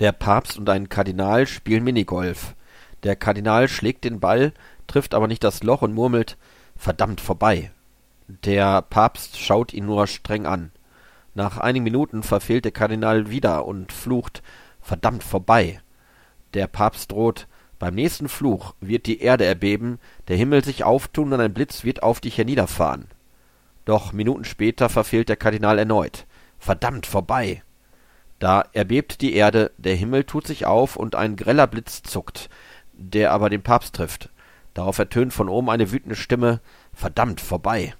Der Papst und ein Kardinal spielen Minigolf. Der Kardinal schlägt den Ball, trifft aber nicht das Loch und murmelt Verdammt vorbei. Der Papst schaut ihn nur streng an. Nach einigen Minuten verfehlt der Kardinal wieder und flucht Verdammt vorbei. Der Papst droht Beim nächsten Fluch wird die Erde erbeben, der Himmel sich auftun und ein Blitz wird auf dich herniederfahren. Doch Minuten später verfehlt der Kardinal erneut. Verdammt vorbei. Da erbebt die Erde, der Himmel tut sich auf und ein greller Blitz zuckt, der aber den Papst trifft. Darauf ertönt von oben eine wütende Stimme Verdammt vorbei.